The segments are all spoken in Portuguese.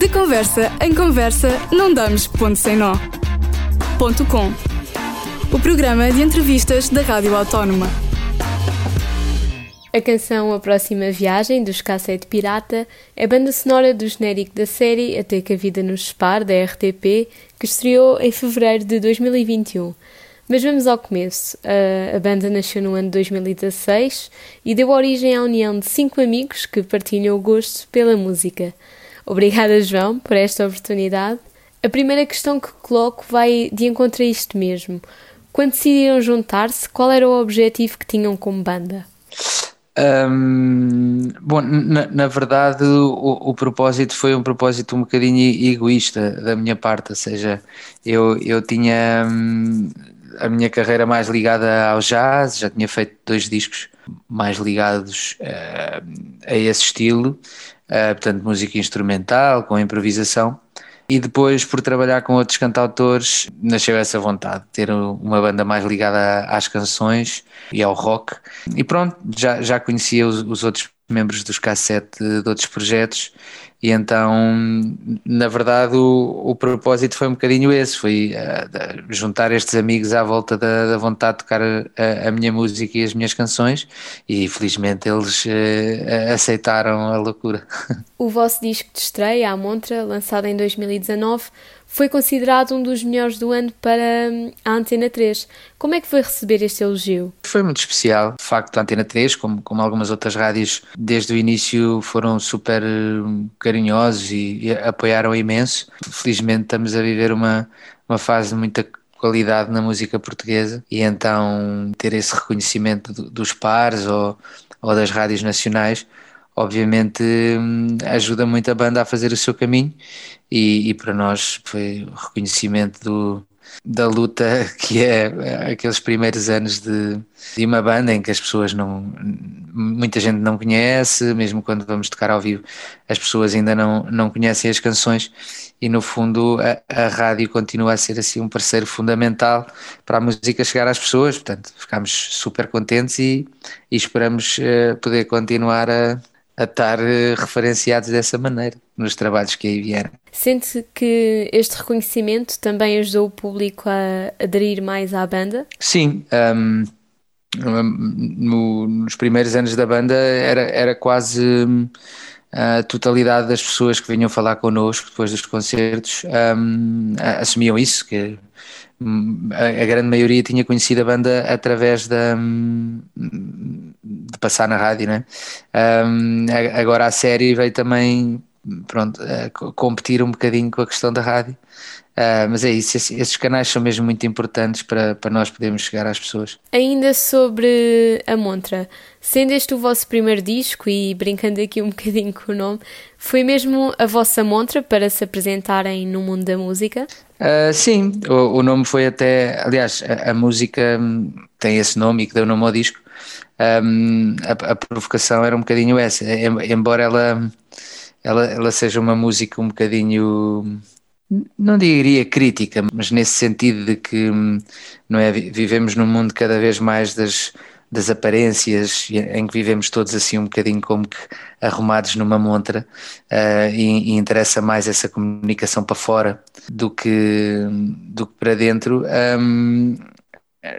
De conversa em conversa, não damos ponto sem nó. Ponto com. O programa de entrevistas da Rádio Autónoma. A canção A Próxima Viagem, dos Cassete Pirata, é banda sonora do genérico da série Até que a Vida nos Separe, da RTP, que estreou em fevereiro de 2021. Mas vamos ao começo. A banda nasceu no ano de 2016 e deu origem à união de cinco amigos que partilham o gosto pela música. Obrigada, João, por esta oportunidade. A primeira questão que coloco vai de encontro a isto mesmo. Quando decidiram juntar-se, qual era o objetivo que tinham como banda? Um, bom, na, na verdade, o, o, propósito foi um propósito um bocadinho egoísta da minha parte, ou seja, eu, eu tinha hum, a minha carreira mais ligada ao jazz, já tinha feito dois discos mais ligados uh, a esse estilo, uh, portanto, música instrumental, com improvisação. E depois, por trabalhar com outros cantautores, nasceu essa vontade de ter uma banda mais ligada às canções e ao rock. E pronto, já, já conhecia os, os outros membros dos cassete de outros projetos e então na verdade o, o propósito foi um bocadinho esse, foi uh, juntar estes amigos à volta da, da vontade de tocar a, a, minha música e as minhas canções e felizmente eles uh, aceitaram a loucura. O vosso disco de estreia, A Montra, lançado em 2019 foi considerado um dos melhores do ano para hum, a Antena 3. Como é que foi receber este elogio? Foi muito especial. De facto, a Antena 3, como, como algumas outras rádios, desde o início foram super hum, carinhosos e, e apoiaram imenso. Felizmente estamos a viver uma, uma fase de muita qualidade na música portuguesa e então ter esse reconhecimento dos pares ou, ou das rádios nacionais obviamente hum, ajuda muito a banda a fazer o seu caminho e, e para nós foi o reconhecimento do, da luta que é aqueles primeiros anos de, de, uma banda em que as pessoas não muita gente não conhece, mesmo quando vamos tocar ao vivo as pessoas ainda não, não conhecem as canções e no fundo a, a rádio continua a ser assim um parceiro fundamental para a música chegar às pessoas, portanto ficamos super contentes e, e esperamos uh, poder continuar a, a estar uh, referenciados dessa maneira nos trabalhos que aí vieram. Sente que este reconhecimento também ajudou o público a aderir mais à banda? Sim. Um, no, nos primeiros anos da banda era, era quase hum, a totalidade das pessoas que vinham falar connosco depois dos concertos um, assumiam isso, que hum, a, a, grande maioria tinha conhecido a banda através da, de passar na rádio, né? Um, agora a série veio também pronto, uh, competir um bocadinho com a questão da rádio. Uh, mas é isso, esses, esses, canais são mesmo muito importantes para, para nós podermos chegar às pessoas. Ainda sobre a Montra, sendo este o vosso primeiro disco e brincando aqui um bocadinho com o nome, foi mesmo a vossa Montra para se apresentarem no mundo da música? Uh, sim, o, o, nome foi até, aliás, a, a, música tem esse nome e que deu nome ao disco. Um, a, a provocação era um bocadinho essa, embora ela ela, ela seja uma música um bocadinho não diria crítica, mas nesse sentido de que não é, vivemos num mundo cada vez mais das, das aparências, em que vivemos todos assim um bocadinho como que arrumados numa montra uh, e, e, interessa mais essa comunicação para fora do que, do que para dentro. Um,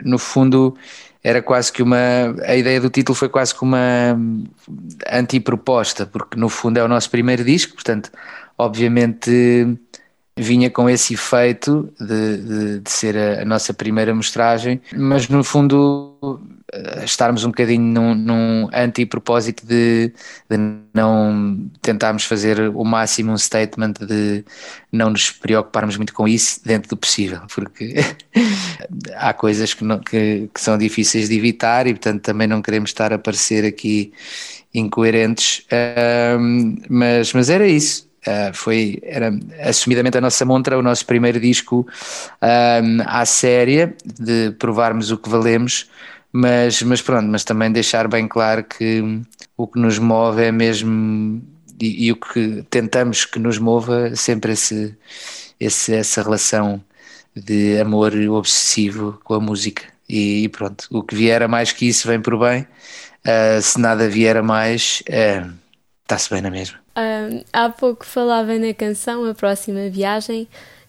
no fundo, era quase que uma. A ideia do título foi quase que uma antiproposta, porque no fundo é o nosso primeiro disco, portanto, obviamente vinha com esse efeito de, de, de ser a, a, nossa primeira mostragem, mas no fundo eh, estarmos um bocadinho num, num anti-propósito de, de, não tentarmos fazer o máximo um statement de não nos preocuparmos muito com isso dentro do possível, porque há coisas que, não, que, que, são difíceis de evitar e portanto também não queremos estar a parecer aqui incoerentes, mas, mas era isso. Uh, foi era assumidamente a nossa montra, o nosso primeiro disco um, à séria de provarmos o que valemos, mas, mas pronto, mas também deixar bem claro que o que nos move é mesmo e, e o que tentamos que nos mova sempre esse, esse, essa relação de amor obsessivo com a música e, e pronto, o que vier a mais que isso vem por bem, uh, se nada vier a mais, está-se bem na mesma. Uh, há pouco falava na canção A Próxima Viagem,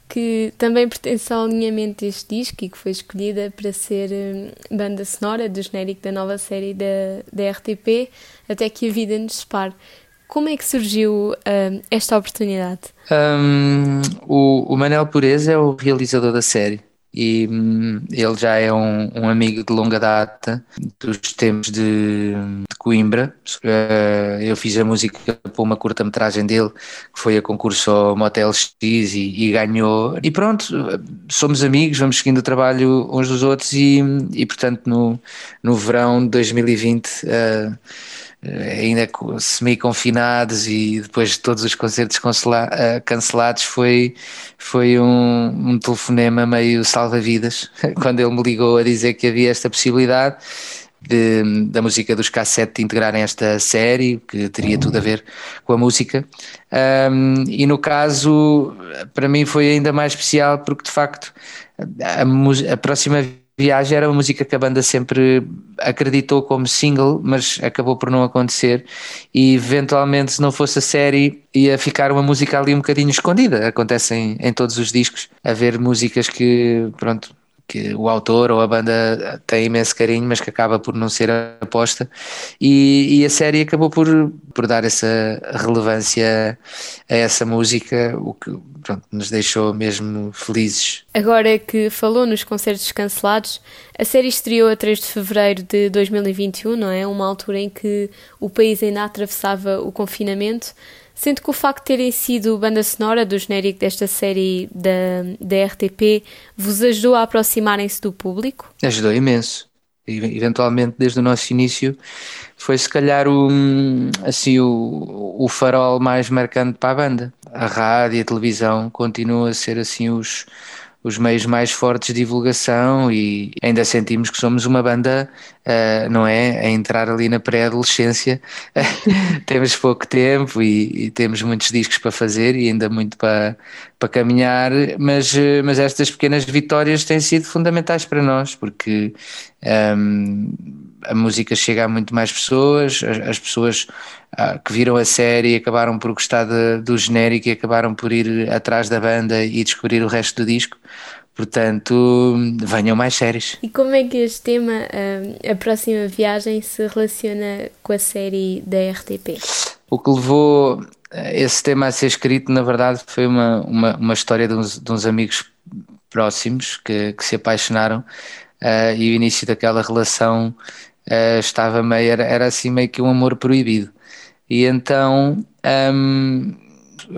que também pertence ao alinhamento deste disco e que foi escolhida para ser um, banda sonora do genérico da nova série da, da RTP, Até que a Vida nos separe. Como é que surgiu uh, esta oportunidade? Um, o, o Manel Pureza é o realizador da série e hum, ele já é um, um, amigo de longa data dos tempos de, de Coimbra. Uh, eu fiz a música para uma curta-metragem dele que foi a concurso ao Motel X e, e, ganhou. E pronto, somos amigos, vamos seguindo o trabalho uns dos outros e, e portanto no, no verão de 2020. Uh, ainda semi-confinados e depois de todos os concertos eh, cancelados, foi, foi um, um telefonema meio salva-vidas, quando ele me ligou a dizer que havia esta possibilidade de, da música dos cassete integrarem esta série, que teria tudo a ver com a música. Um, e no caso, para mim foi ainda mais especial porque de facto a, a próxima Viagem era uma música que a banda sempre acreditou como single, mas acabou por não acontecer. E eventualmente, se não fosse a série, ia ficar uma música ali um bocadinho escondida. Acontece em, em todos os discos, haver músicas que, pronto, que o autor ou a banda tem imenso carinho, mas que acaba por não ser aposta. E, e, a série acabou por, por dar essa relevância a essa música, o que pronto, nos deixou mesmo felizes. Agora que falou nos concertos cancelados, a série estreou a 3 de fevereiro de 2021, não é? Uma altura em que o país ainda atravessava o confinamento. Sendo que o facto de terem sido banda sonora do genérico desta série da, da RTP vos ajudou a aproximarem-se do público? Ajudou imenso. Eventualmente, desde o nosso início, foi se calhar o, assim, o, o farol mais marcante para a banda. A rádio e a televisão continuam a ser assim os, os meios mais fortes de divulgação e ainda sentimos que somos uma banda, uh, não é? A entrar ali na pré-adolescência. temos pouco tempo e, e, temos muitos discos para fazer e ainda muito para, para caminhar, mas, eh, mas estas pequenas vitórias têm sido fundamentais para nós porque. Um, ehm, a música chega a muito mais pessoas, as, as pessoas ah, que viram a série acabaram por gostar de, do genérico e acabaram por ir atrás da banda e descobrir o resto do disco. Portanto, venham mais séries. E como é que este tema, ah, a próxima viagem, se relaciona com a série da RTP? O que levou ah, esse tema a ser escrito, na verdade, foi uma, uma, uma história de uns, de uns amigos próximos que, que se apaixonaram uh, e o início daquela relação uh, estava meio, era, era assim meio que um amor proibido. E então um,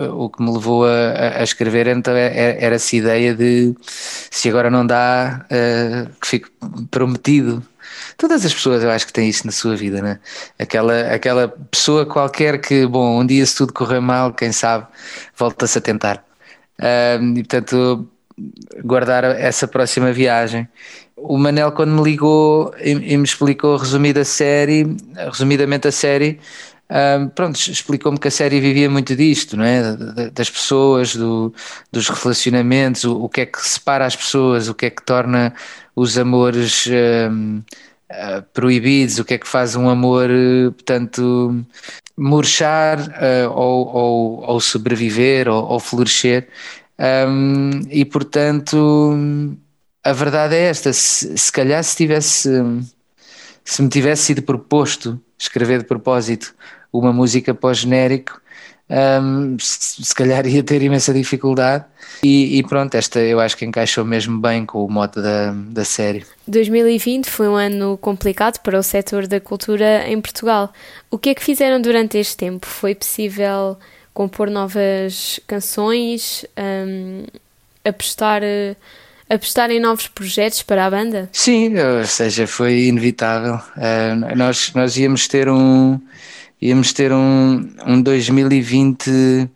o que me levou a, a escrever então era, era essa ideia de se agora não dá, uh, que fico prometido. Todas as pessoas eu acho que têm isso na sua vida, né? Aquela, aquela pessoa qualquer que, bom, um dia se tudo correr mal, quem sabe, volta-se a tentar. Um, e portanto, guardar essa próxima viagem o Manel quando me ligou e, e me explicou resumida a série, resumidamente a série, um, pronto, explicou-me que a série vivia muito disto, não é? Das pessoas, do, dos relacionamentos, o, o, que é que separa as pessoas, o que é que torna os amores um, uh, ah, proibidos, o que é que faz um amor, portanto, murchar uh, ou, ou, ou, sobreviver ou, ou florescer. Um, e portanto a verdade é esta: se, se calhar se tivesse se me tivesse sido proposto escrever de propósito uma música pós-genérico, um, se, se, calhar ia ter imensa dificuldade. E, e, pronto, esta eu acho que encaixou mesmo bem com o modo da, da série. 2020 foi um ano complicado para o setor da cultura em Portugal. O que é que fizeram durante este tempo? Foi possível compor novas canções, um, apostar apostar em novos projetos para a banda? Sim, ou seja, foi inevitável. Uh, nós, nós íamos ter um íamos ter um, um 2020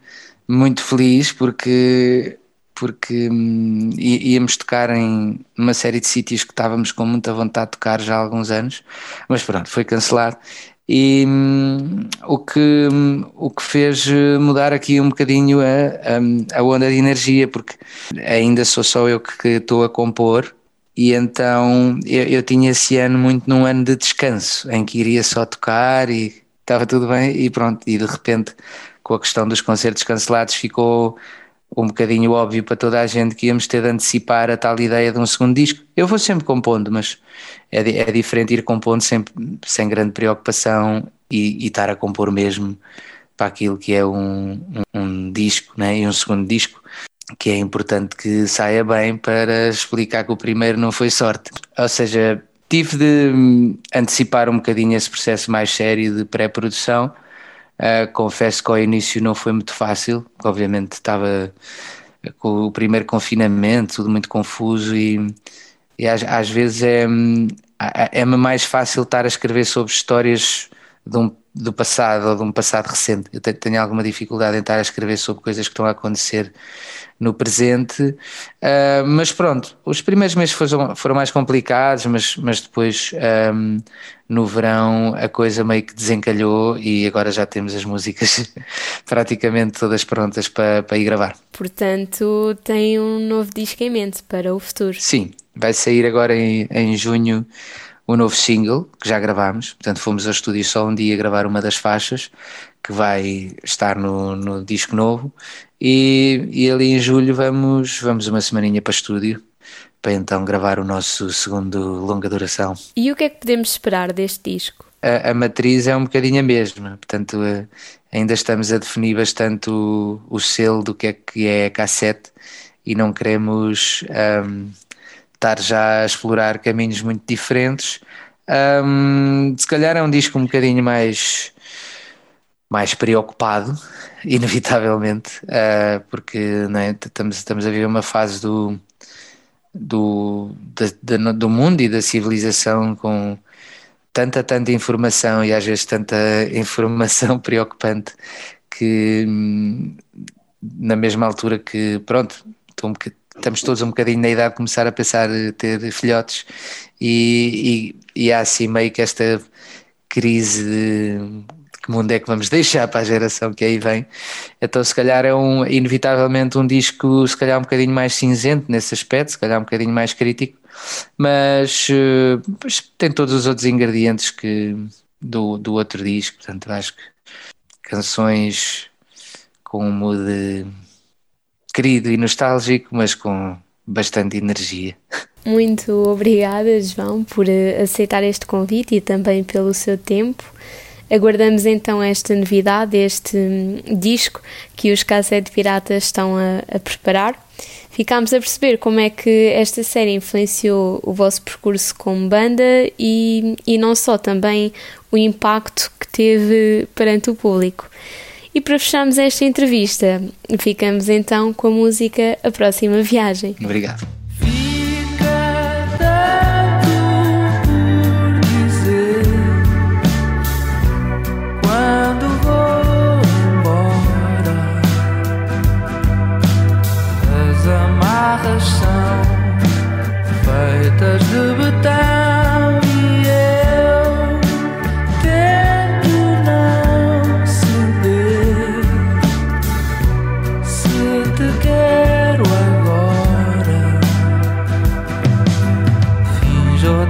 muito feliz porque porque hum, íamos tocar em uma série de sítios que estávamos com muita vontade de tocar já há alguns anos, mas pronto, foi cancelado e hum, o, que, hum, o que fez mudar aqui um bocadinho a, a, a onda de energia, porque ainda sou só eu que estou a compor, e então eu, eu, tinha esse ano muito num ano de descanso, em que iria só tocar e estava tudo bem, e pronto, e de repente com a questão dos concertos cancelados ficou um bocadinho óbvio para toda a gente que íamos ter de antecipar a tal ideia de um segundo disco. Eu vou sempre compondo, mas é, é diferente ir compondo sempre, sem grande preocupação e, e estar a compor mesmo para aquilo que é um, um, um disco né? e um segundo disco que é importante que saia bem para explicar que o primeiro não foi sorte. Ou seja, tive de hum, antecipar um bocadinho esse processo mais sério de pré-produção Uh, confesso que ao início não foi muito fácil, obviamente estava com o primeiro confinamento, tudo muito confuso e, e às, às, vezes é, é mais fácil estar a escrever sobre histórias um, do passado ou de um passado recente. Eu tenho alguma dificuldade em estar a escrever sobre coisas que estão a acontecer no presente, uh, mas pronto, os primeiros meses foram, foram mais complicados, mas, mas depois um, no verão a coisa meio que desencalhou e agora já temos as músicas praticamente todas prontas para, para ir gravar. Portanto, tem um novo disco em mente para o futuro. Sim, vai sair agora em, em junho o novo single que já gravámos, portanto fomos ao estúdio só um dia gravar uma das faixas que vai estar no, no disco novo e, e ali em julho vamos, vamos uma semaninha para estúdio para então gravar o nosso segundo longa duração. E o que é que podemos esperar deste disco? A, a matriz é um bocadinho a mesma, portanto eh, ainda estamos a definir bastante o, o selo do que é que é a cassete e não queremos um, estar já a explorar caminhos muito diferentes. Um, se calhar é um disco um bocadinho mais mais preocupado, inevitavelmente, uh, porque é? estamos, estamos a viver uma fase do, do, da, do mundo e da civilização com tanta, tanta informação e às vezes tanta informação preocupante que hum, na mesma altura que, pronto, um estamos todos um bocadinho na idade de começar a pensar ter filhotes e, e, e há assim meio que esta crise de que mundo é que vamos deixar para a geração que aí vem. Então, se calhar é um, inevitavelmente um disco, se calhar um bocadinho mais cinzento nesse aspecto, se calhar um bocadinho mais crítico, mas, uh, mas tem todos os outros ingredientes que do, do outro disco, portanto, acho que canções com um mood querido e nostálgico, mas com bastante energia. Muito obrigada, João, por eh, aceitar este convite e também pelo seu tempo. Aguardamos então esta novidade, este hum, disco que os Cassete Piratas estão a, a preparar. Ficámos a perceber como é que esta série influenciou o vosso percurso como banda e, e não só, também o impacto que teve perante o público. E para fecharmos esta entrevista, ficamos então com a música A Próxima Viagem. Obrigado.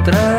encontrar.